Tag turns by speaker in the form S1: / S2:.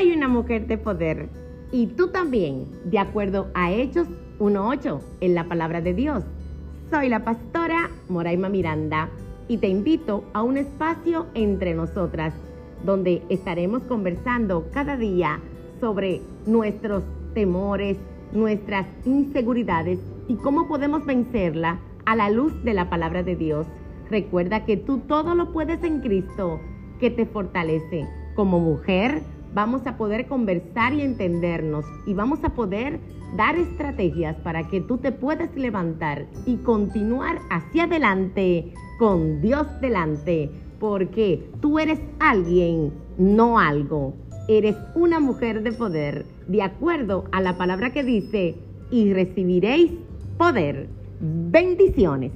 S1: soy una mujer de poder y tú también, de acuerdo a Hechos 1.8 en la palabra de Dios. Soy la pastora Moraima Miranda y te invito a un espacio entre nosotras donde estaremos conversando cada día sobre nuestros temores, nuestras inseguridades y cómo podemos vencerla a la luz de la palabra de Dios. Recuerda que tú todo lo puedes en Cristo que te fortalece. Como mujer vamos a poder conversar y entendernos y vamos a poder dar estrategias para que tú te puedas levantar y continuar hacia adelante con Dios delante, porque tú eres alguien, no algo. Eres una mujer de poder, de acuerdo a la palabra que dice, y recibiréis poder. Bendiciones.